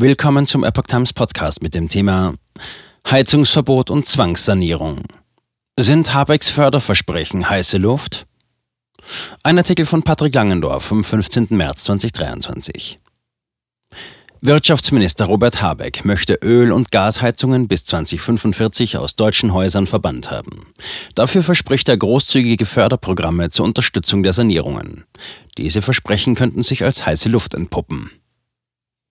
Willkommen zum Epoch Times Podcast mit dem Thema Heizungsverbot und Zwangssanierung. Sind Habecks Förderversprechen heiße Luft? Ein Artikel von Patrick Langendorf vom 15. März 2023. Wirtschaftsminister Robert Habeck möchte Öl- und Gasheizungen bis 2045 aus deutschen Häusern verbannt haben. Dafür verspricht er großzügige Förderprogramme zur Unterstützung der Sanierungen. Diese Versprechen könnten sich als heiße Luft entpuppen.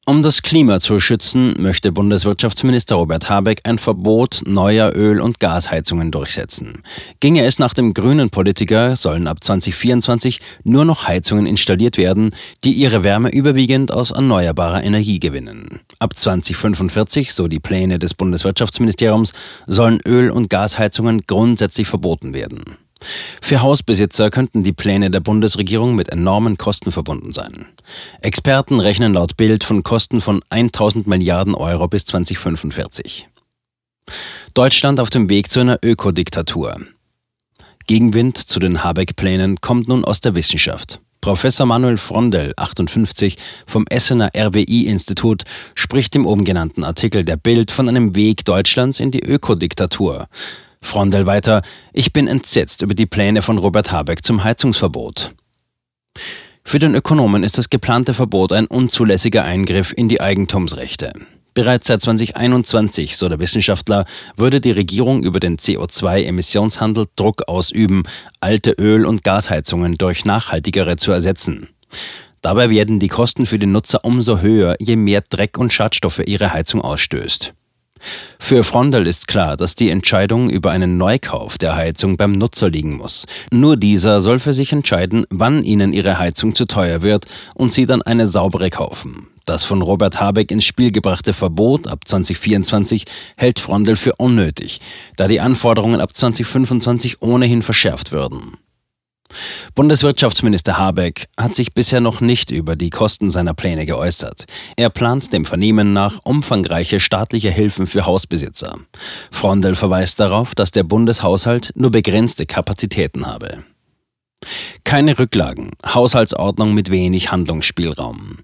Um das Klima zu schützen, möchte Bundeswirtschaftsminister Robert Habeck ein Verbot neuer Öl- und Gasheizungen durchsetzen. Ginge es nach dem grünen Politiker, sollen ab 2024 nur noch Heizungen installiert werden, die ihre Wärme überwiegend aus erneuerbarer Energie gewinnen. Ab 2045, so die Pläne des Bundeswirtschaftsministeriums, sollen Öl- und Gasheizungen grundsätzlich verboten werden. Für Hausbesitzer könnten die Pläne der Bundesregierung mit enormen Kosten verbunden sein. Experten rechnen laut Bild von Kosten von 1000 Milliarden Euro bis 2045. Deutschland auf dem Weg zu einer Ökodiktatur. Gegenwind zu den Habeck-Plänen kommt nun aus der Wissenschaft. Professor Manuel Frondel, 58, vom Essener RWI-Institut, spricht im oben genannten Artikel der Bild von einem Weg Deutschlands in die Ökodiktatur. Frondel weiter, ich bin entsetzt über die Pläne von Robert Habeck zum Heizungsverbot. Für den Ökonomen ist das geplante Verbot ein unzulässiger Eingriff in die Eigentumsrechte. Bereits seit 2021, so der Wissenschaftler, würde die Regierung über den CO2-Emissionshandel Druck ausüben, alte Öl- und Gasheizungen durch nachhaltigere zu ersetzen. Dabei werden die Kosten für den Nutzer umso höher, je mehr Dreck und Schadstoffe ihre Heizung ausstößt. Für Frondel ist klar, dass die Entscheidung über einen Neukauf der Heizung beim Nutzer liegen muss. Nur dieser soll für sich entscheiden, wann ihnen ihre Heizung zu teuer wird und sie dann eine saubere kaufen. Das von Robert Habeck ins Spiel gebrachte Verbot ab 2024 hält Frondel für unnötig, da die Anforderungen ab 2025 ohnehin verschärft würden. Bundeswirtschaftsminister Habeck hat sich bisher noch nicht über die Kosten seiner Pläne geäußert. Er plant dem Vernehmen nach umfangreiche staatliche Hilfen für Hausbesitzer. Frondel verweist darauf, dass der Bundeshaushalt nur begrenzte Kapazitäten habe. Keine Rücklagen, Haushaltsordnung mit wenig Handlungsspielraum.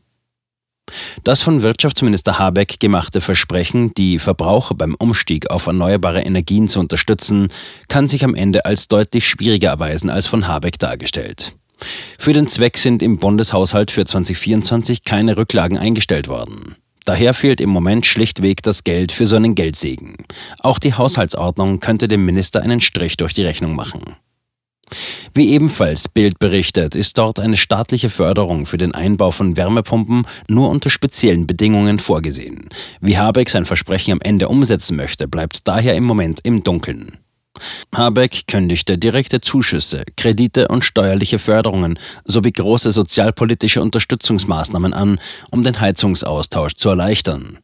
Das von Wirtschaftsminister Habeck gemachte Versprechen, die Verbraucher beim Umstieg auf erneuerbare Energien zu unterstützen, kann sich am Ende als deutlich schwieriger erweisen als von Habeck dargestellt. Für den Zweck sind im Bundeshaushalt für 2024 keine Rücklagen eingestellt worden. Daher fehlt im Moment schlichtweg das Geld für so einen Geldsegen. Auch die Haushaltsordnung könnte dem Minister einen Strich durch die Rechnung machen. Wie ebenfalls Bild berichtet, ist dort eine staatliche Förderung für den Einbau von Wärmepumpen nur unter speziellen Bedingungen vorgesehen. Wie Habeck sein Versprechen am Ende umsetzen möchte, bleibt daher im Moment im Dunkeln. Habeck kündigte direkte Zuschüsse, Kredite und steuerliche Förderungen sowie große sozialpolitische Unterstützungsmaßnahmen an, um den Heizungsaustausch zu erleichtern.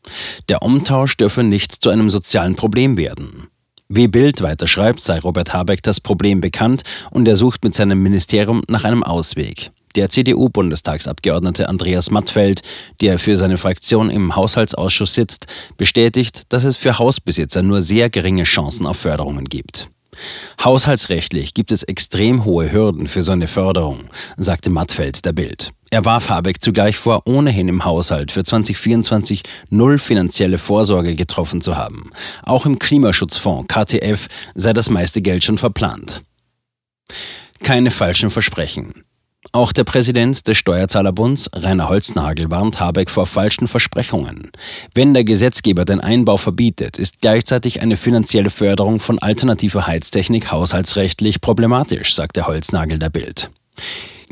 Der Umtausch dürfe nicht zu einem sozialen Problem werden. Wie Bild weiter schreibt, sei Robert Habeck das Problem bekannt und er sucht mit seinem Ministerium nach einem Ausweg. Der CDU-Bundestagsabgeordnete Andreas Mattfeld, der für seine Fraktion im Haushaltsausschuss sitzt, bestätigt, dass es für Hausbesitzer nur sehr geringe Chancen auf Förderungen gibt. Haushaltsrechtlich gibt es extrem hohe Hürden für so eine Förderung, sagte Mattfeld der Bild. Er warf Habeck zugleich vor, ohnehin im Haushalt für 2024 null finanzielle Vorsorge getroffen zu haben. Auch im Klimaschutzfonds KTF sei das meiste Geld schon verplant. Keine falschen Versprechen. Auch der Präsident des Steuerzahlerbunds, Rainer Holznagel, warnt Habeck vor falschen Versprechungen. Wenn der Gesetzgeber den Einbau verbietet, ist gleichzeitig eine finanzielle Förderung von alternativer Heiztechnik haushaltsrechtlich problematisch, sagte Holznagel der Bild.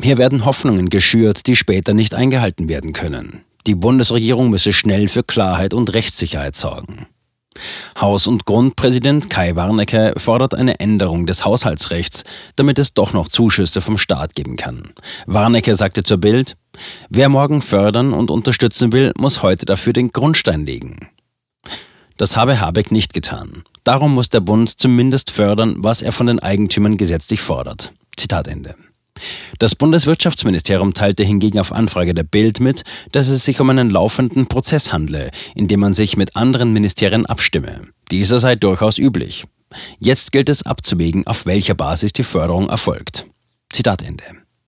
Hier werden Hoffnungen geschürt, die später nicht eingehalten werden können. Die Bundesregierung müsse schnell für Klarheit und Rechtssicherheit sorgen. Haus- und Grundpräsident Kai Warnecke fordert eine Änderung des Haushaltsrechts, damit es doch noch Zuschüsse vom Staat geben kann. Warnecke sagte zur Bild, wer morgen fördern und unterstützen will, muss heute dafür den Grundstein legen. Das habe Habeck nicht getan. Darum muss der Bund zumindest fördern, was er von den Eigentümern gesetzlich fordert. Zitat Ende. Das Bundeswirtschaftsministerium teilte hingegen auf Anfrage der Bild mit, dass es sich um einen laufenden Prozess handle, in dem man sich mit anderen Ministerien abstimme. Dieser sei durchaus üblich. Jetzt gilt es abzuwägen, auf welcher Basis die Förderung erfolgt. Zitat Ende.